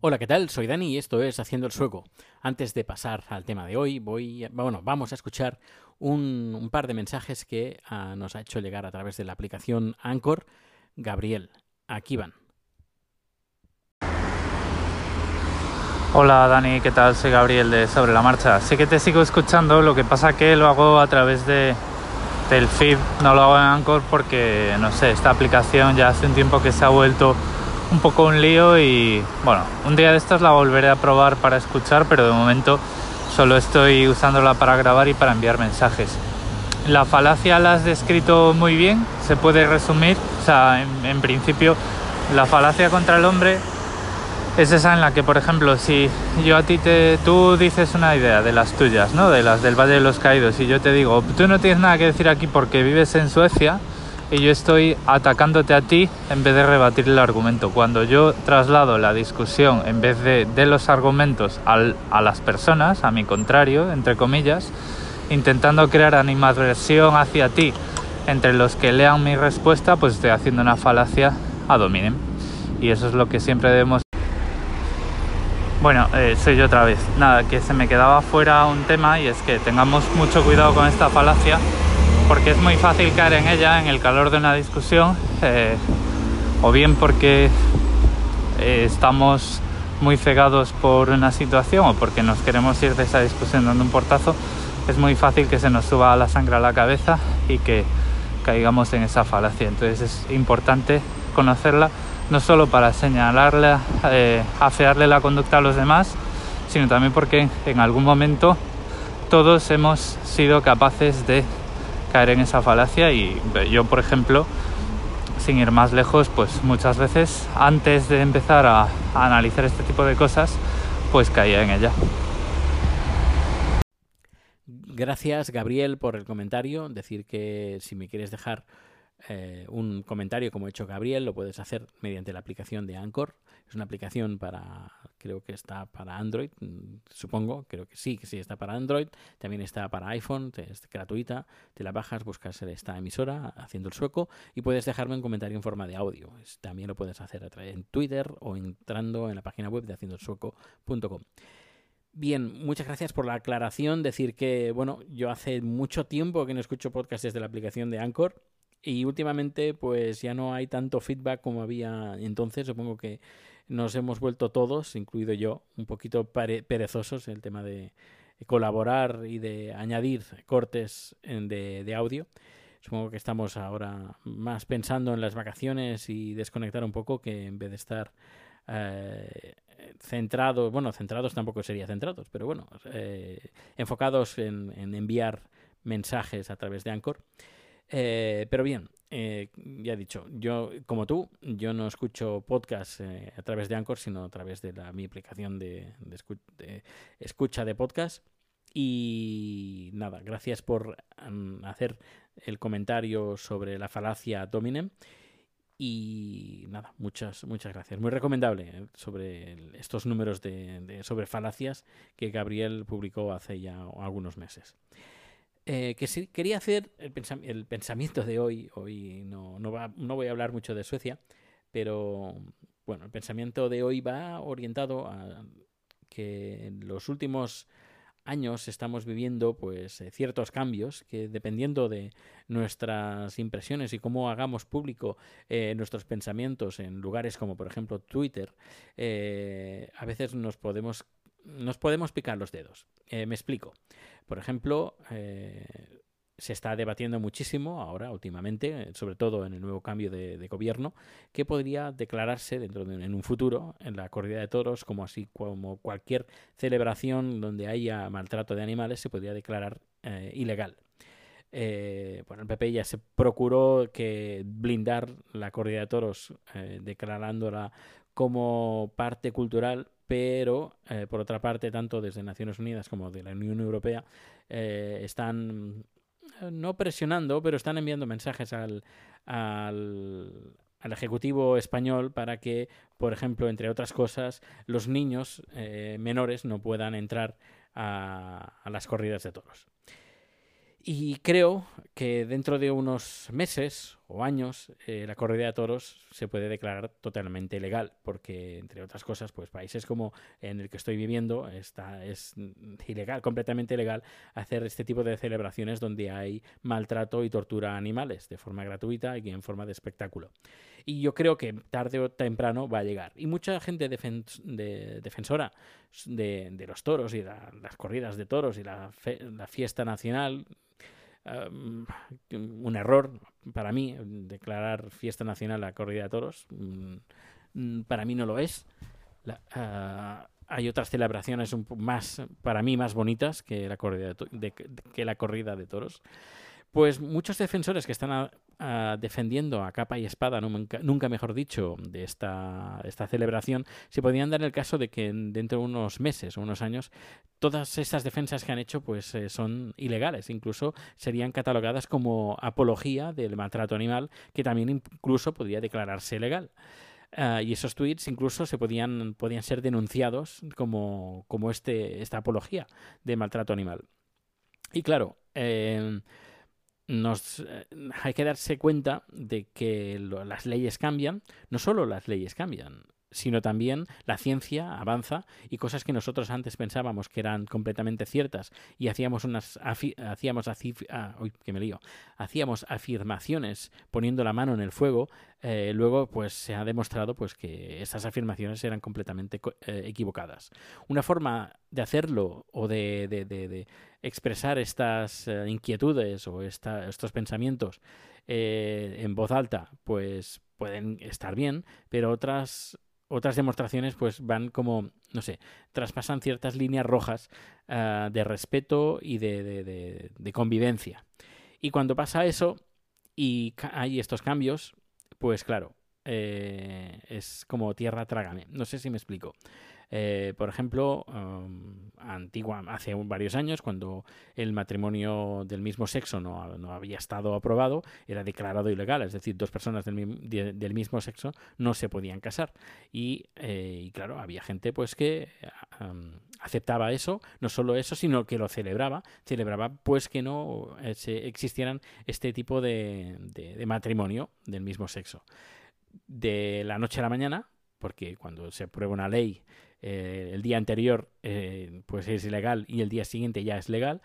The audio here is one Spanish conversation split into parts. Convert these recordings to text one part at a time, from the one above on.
Hola, ¿qué tal? Soy Dani y esto es Haciendo el Sueco. Antes de pasar al tema de hoy, voy, bueno, vamos a escuchar un, un par de mensajes que ah, nos ha hecho llegar a través de la aplicación Anchor Gabriel. Aquí van. Hola Dani, ¿qué tal? Soy Gabriel de Sobre la Marcha. Sé que te sigo escuchando, lo que pasa que lo hago a través de, del feed, no lo hago en Anchor porque, no sé, esta aplicación ya hace un tiempo que se ha vuelto un poco un lío y, bueno, un día de estos la volveré a probar para escuchar, pero de momento solo estoy usándola para grabar y para enviar mensajes. La falacia la has descrito muy bien, se puede resumir, o sea, en, en principio la falacia contra el hombre es esa en la que, por ejemplo, si yo a ti te, tú dices una idea de las tuyas, ¿no? De las del Valle de los Caídos, y yo te digo, tú no tienes nada que decir aquí porque vives en Suecia, y yo estoy atacándote a ti en vez de rebatir el argumento. Cuando yo traslado la discusión en vez de, de los argumentos al, a las personas, a mi contrario, entre comillas, intentando crear animadversión hacia ti entre los que lean mi respuesta, pues estoy haciendo una falacia a dominem. Y eso es lo que siempre debemos bueno, eh, soy yo otra vez. Nada, que se me quedaba fuera un tema y es que tengamos mucho cuidado con esta falacia porque es muy fácil caer en ella en el calor de una discusión eh, o bien porque eh, estamos muy cegados por una situación o porque nos queremos ir de esa discusión dando un portazo, es muy fácil que se nos suba la sangre a la cabeza y que caigamos en esa falacia. Entonces es importante conocerla no solo para señalarle, eh, afearle la conducta a los demás, sino también porque en algún momento todos hemos sido capaces de caer en esa falacia y yo, por ejemplo, sin ir más lejos, pues muchas veces antes de empezar a analizar este tipo de cosas, pues caía en ella. Gracias, Gabriel, por el comentario. Decir que si me quieres dejar eh, un comentario como ha hecho Gabriel, lo puedes hacer mediante la aplicación de Anchor. Es una aplicación para, creo que está para Android, mm, supongo, creo que sí, que sí está para Android. También está para iPhone, es gratuita. Te la bajas, buscas esta emisora, haciendo el sueco, y puedes dejarme un comentario en forma de audio. también lo puedes hacer a través en Twitter o entrando en la página web de haciendoelsueco.com. Bien, muchas gracias por la aclaración. Decir que, bueno, yo hace mucho tiempo que no escucho podcasts desde la aplicación de Anchor y últimamente pues ya no hay tanto feedback como había entonces. Supongo que nos hemos vuelto todos, incluido yo, un poquito perezosos en el tema de colaborar y de añadir cortes de, de audio. Supongo que estamos ahora más pensando en las vacaciones y desconectar un poco que en vez de estar eh, centrados, bueno, centrados tampoco sería centrados, pero bueno, eh, enfocados en, en enviar mensajes a través de Anchor. Eh, pero bien, eh, ya he dicho, yo como tú, yo no escucho podcast eh, a través de Anchor, sino a través de la, mi aplicación de, de, de, escucha de podcast. Y nada, gracias por um, hacer el comentario sobre la falacia Dominem. Y nada, muchas, muchas gracias. Muy recomendable eh, sobre estos números de, de, sobre falacias que Gabriel publicó hace ya algunos meses. Eh, que sí, quería hacer el, pensam el, pensamiento de hoy. Hoy no, no, va, no voy a hablar mucho de Suecia, pero bueno, el pensamiento de hoy va orientado a que en los últimos años estamos viviendo pues eh, ciertos cambios que dependiendo de nuestras impresiones y cómo hagamos público eh, nuestros pensamientos en lugares como por ejemplo Twitter a veces nos podemos nos podemos picar los dedos eh, me explico por ejemplo, eh, se está debatiendo muchísimo ahora, últimamente, sobre todo en el nuevo cambio de, gobierno, que podría declararse dentro de, en un futuro en la corrida de toros, como así como cualquier celebración donde haya maltrato de animales, se podría declarar eh, ilegal. Bueno, el PP ya se procuró que blindar la corrida de toros, declarándola como parte cultural pero eh, por otra parte, tanto desde Naciones Unidas como de la Unión Europea eh, están eh, no presionando, pero están enviando mensajes al, al, Ejecutivo español para que, por ejemplo, entre otras cosas, los niños menores no puedan entrar a las corridas de toros. Y creo que dentro de unos meses o años eh, la corrida de toros se puede declarar totalmente legal, porque entre otras cosas, pues países como en el que estoy viviendo está es ilegal, completamente ilegal hacer este tipo de celebraciones donde hay maltrato y tortura a animales de forma gratuita y en forma de espectáculo. Y yo creo que tarde o temprano va a llegar. Y mucha gente de defensora de, los toros y las corridas de toros y la, la fiesta nacional un error para mí declarar fiesta nacional la corrida de toros. Mm, mm, para mí no lo es. Ah, hay otras celebraciones más, para mí, más bonitas que la corrida que la corrida de toros. Pues muchos defensores que están defendiendo a capa y espada, nunca, mejor dicho, de esta, esta, celebración, se podían dar el caso de que dentro de unos meses o unos años todas estas defensas que han hecho pues eh, son ilegales, incluso serían catalogadas como apología del maltrato animal, que también incluso podría declararse legal. Ah, y esos tweets incluso se podían, podían ser denunciados como, como este, esta apología de maltrato animal. Y claro, eh, nos, eh, hay que darse cuenta de que las leyes cambian, no solo las leyes cambian, sino también la ciencia avanza y cosas que nosotros antes pensábamos que eran completamente ciertas y hacíamos unas hacíamos ah, hacíamos afirmaciones poniendo la mano en el fuego eh, luego pues se ha demostrado pues que esas afirmaciones eran completamente eh, equivocadas. Una forma de hacerlo o de, de, expresar estas eh, inquietudes o estos pensamientos en voz alta pues pueden estar bien pero otras otras demostraciones pues van como, no sé, traspasan ciertas líneas rojas uh, de respeto y de, de, convivencia. Y cuando pasa eso y hay estos cambios, pues claro, eh, es como tierra trágame. No sé si me explico. Eh, por ejemplo, um, antigua, hace varios años, cuando el matrimonio del mismo sexo no, no, había estado aprobado, era declarado ilegal, es decir, dos personas del, del mismo sexo no se podían casar. Y, eh, y claro, había gente pues que um, aceptaba eso, no solo eso, sino que lo celebraba, celebraba pues que no eh, existieran este tipo de, de matrimonio del mismo sexo. De la noche a la mañana, porque cuando se aprueba una ley eh, el día anterior eh, pues es ilegal y el día siguiente ya es legal,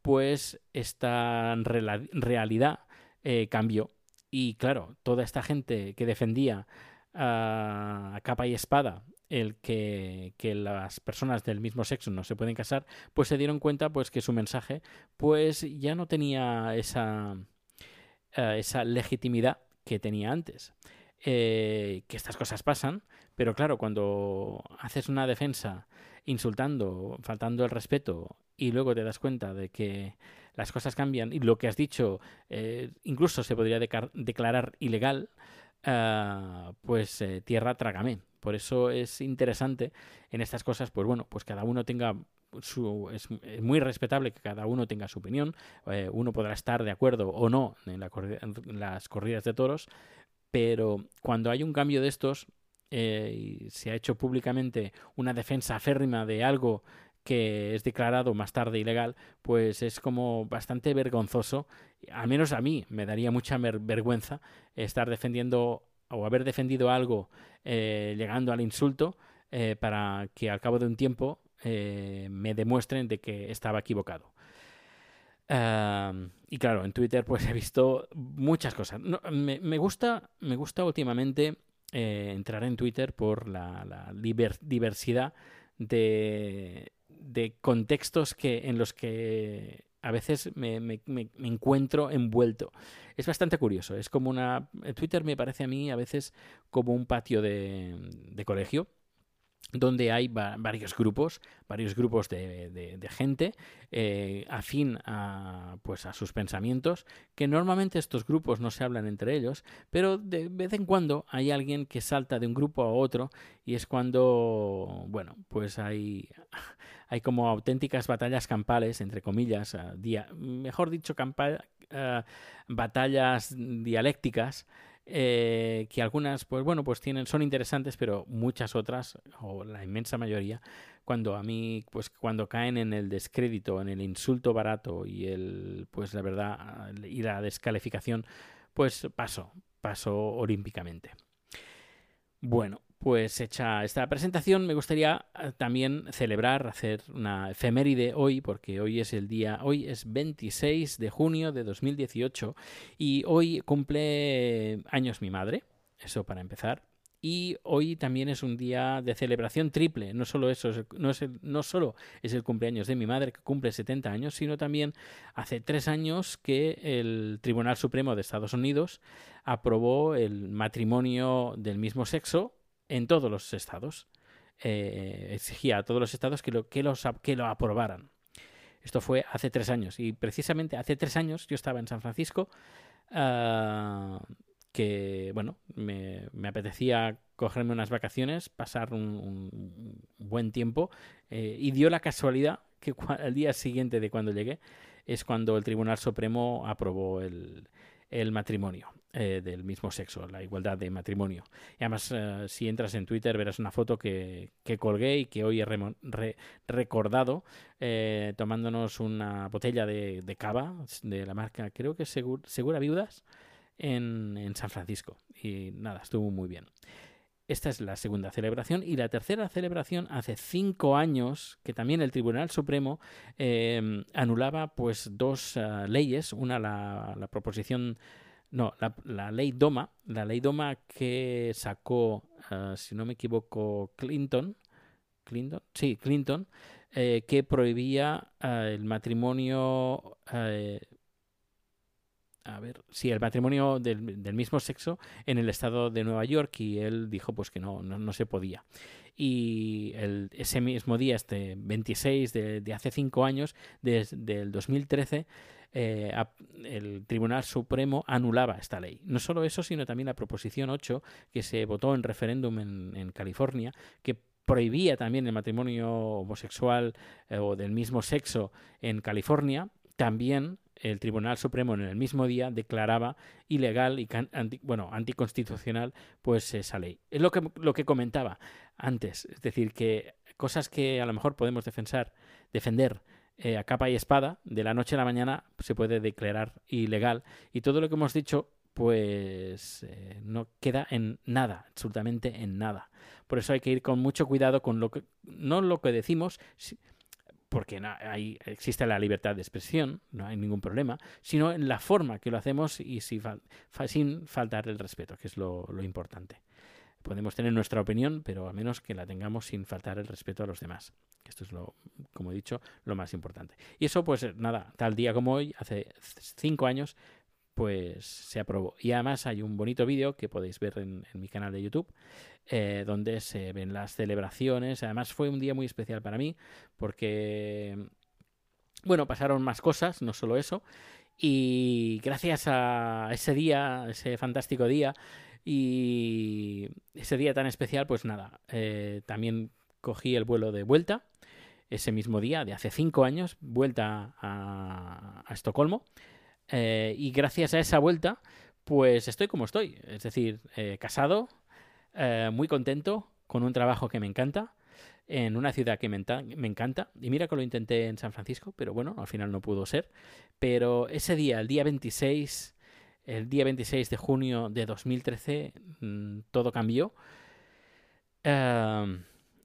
pues esta realidad eh, cambió. Y claro, toda esta gente que defendía a capa y espada el que, que, las personas del mismo sexo no se pueden casar, pues se dieron cuenta pues que su mensaje pues ya no tenía esa, esa legitimidad que tenía antes. Que estas cosas pasan, pero claro, cuando haces una defensa insultando, faltando el respeto y luego te das cuenta de que las cosas cambian y lo que has dicho eh, incluso se podría declarar ilegal, uh, pues eh, tierra trágame. Por eso es interesante en estas cosas, pues bueno, pues cada uno tenga su, es, es, muy respetable que cada uno tenga su opinión. Eh, uno podrá estar de acuerdo o no en, las corridas de toros, pero cuando hay un cambio de estos, eh, y se ha hecho públicamente una defensa férrima de algo que es declarado más tarde ilegal, pues es como bastante vergonzoso. Al menos a mí me daría mucha vergüenza estar defendiendo o haber defendido algo eh, llegando al insulto eh, para que al cabo de un tiempo me demuestren de que estaba equivocado. Uh, y claro, en Twitter pues he visto muchas cosas. Me, me, gusta, me gusta últimamente eh, entrar en Twitter por la, la diversidad de, de, contextos que, en los que a veces me, me, me, encuentro envuelto. Es bastante curioso. Es como una. Twitter me parece a mí a veces como un patio de, de colegio donde hay varios grupos, varios grupos de, de, gente eh, afín a, pues a sus pensamientos, que normalmente estos grupos no se hablan entre ellos, pero de vez en cuando hay alguien que salta de un grupo a otro y es cuando, bueno, pues hay, hay como auténticas batallas campales, entre comillas, uh, dia, mejor dicho, uh, batallas dialécticas, eh, que algunas, pues bueno, pues tienen, son interesantes, pero muchas otras, o la inmensa mayoría, cuando a mí, pues cuando caen en el descrédito, en el insulto barato y el, pues la verdad, y la descalificación, pues paso, paso olímpicamente. Bueno, pues hecha esta presentación, me gustaría eh, también celebrar, hacer una efeméride hoy, porque hoy es el día, hoy es 26 de junio de 2018 y hoy cumple años mi madre, eso para empezar. Y hoy también es un día de celebración triple. No solo eso, no, es no solo es el cumpleaños de mi madre, que cumple 70 años, sino también hace tres años que el Tribunal Supremo de Estados Unidos aprobó el matrimonio del mismo sexo en todos los estados. Eh, exigía a todos los estados que lo, que, los, que lo aprobaran. Esto fue hace tres años. Y precisamente hace tres años yo estaba en San Francisco. Uh, que, bueno, me, me, apetecía cogerme unas vacaciones, pasar un, un buen tiempo. Eh, y dio la casualidad que al día siguiente de cuando llegué es cuando el Tribunal Supremo aprobó el, el matrimonio eh, del mismo sexo, la igualdad de matrimonio. Y además, eh, si entras en Twitter, verás una foto que, que colgué y que hoy he re, recordado eh, tomándonos una botella de, de, cava de la marca, creo que Segura Viudas, en, en San Francisco. Y nada, estuvo muy bien. Esta es la segunda celebración. Y la tercera celebración, hace cinco años, que también el Tribunal Supremo anulaba pues dos leyes. Una, la, proposición. No, la, la, ley DOMA. La ley DOMA que sacó, uh, si no me equivoco, Clinton. Clinton, sí, Clinton, eh, que prohibía uh, el matrimonio a ver, sí, el matrimonio del, del, mismo sexo en el estado de Nueva York y él dijo pues que no, no, no se podía. Y el, ese mismo día, este 26 de, de hace cinco años, desde el 2013, eh, a, el Tribunal Supremo anulaba esta ley. No solo eso, sino también la Proposición 8, que se votó en referéndum en, en California, que prohibía también el matrimonio homosexual eh, o del mismo sexo en California, también el Tribunal Supremo en el mismo día declaraba ilegal y anti, bueno, anticonstitucional pues esa ley. Es lo que, lo que comentaba antes, es decir, que cosas que a lo mejor podemos defensar, defender eh, a capa y espada, de la noche a la mañana se puede declarar ilegal y todo lo que hemos dicho pues eh, no queda en nada, absolutamente en nada. Por eso hay que ir con mucho cuidado con lo que no lo que decimos, porque no, ahí existe la libertad de expresión, no hay ningún problema, sino en la forma que lo hacemos y si fal, fa, sin faltar el respeto, que es lo, lo, importante. Podemos tener nuestra opinión, pero al menos que la tengamos sin faltar el respeto a los demás. Esto es lo, como he dicho, lo más importante. Y eso, pues nada, tal día como hoy, hace cinco años, pues se aprobó. Y además hay un bonito vídeo que podéis ver en, mi canal de YouTube, eh, donde se ven las celebraciones. Además fue un día muy especial para mí, porque, bueno, pasaron más cosas, no solo eso. Y gracias a ese día, ese fantástico día, y ese día tan especial, pues nada, eh, también cogí el vuelo de vuelta ese mismo día, de hace cinco años, vuelta a Estocolmo. Eh, y gracias a esa vuelta, pues estoy como estoy. Es decir, eh, casado, eh, muy contento, con un trabajo que me encanta, en una ciudad que me, encanta. Y mira que lo intenté en San Francisco, pero bueno, al final no pudo ser. Pero ese día, el día 26, el día 26 de junio de 2013, mmm, todo cambió. Uh,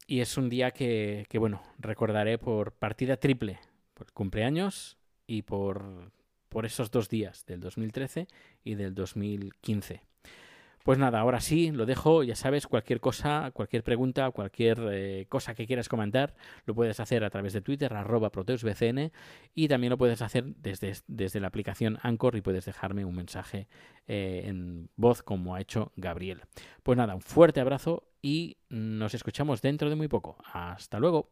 y es un día que, que, bueno, recordaré por partida triple, por cumpleaños y por por esos dos días, del 2013 y del 2015. Pues nada, ahora sí, lo dejo, ya sabes, cualquier cosa, cualquier pregunta, cualquier eh, cosa que quieras comentar, lo puedes hacer a través de Twitter, arroba proteusbcn, y también lo puedes hacer desde, desde la aplicación Anchor y puedes dejarme un mensaje eh, en voz como ha hecho Gabriel. Pues nada, un fuerte abrazo y nos escuchamos dentro de muy poco. Hasta luego.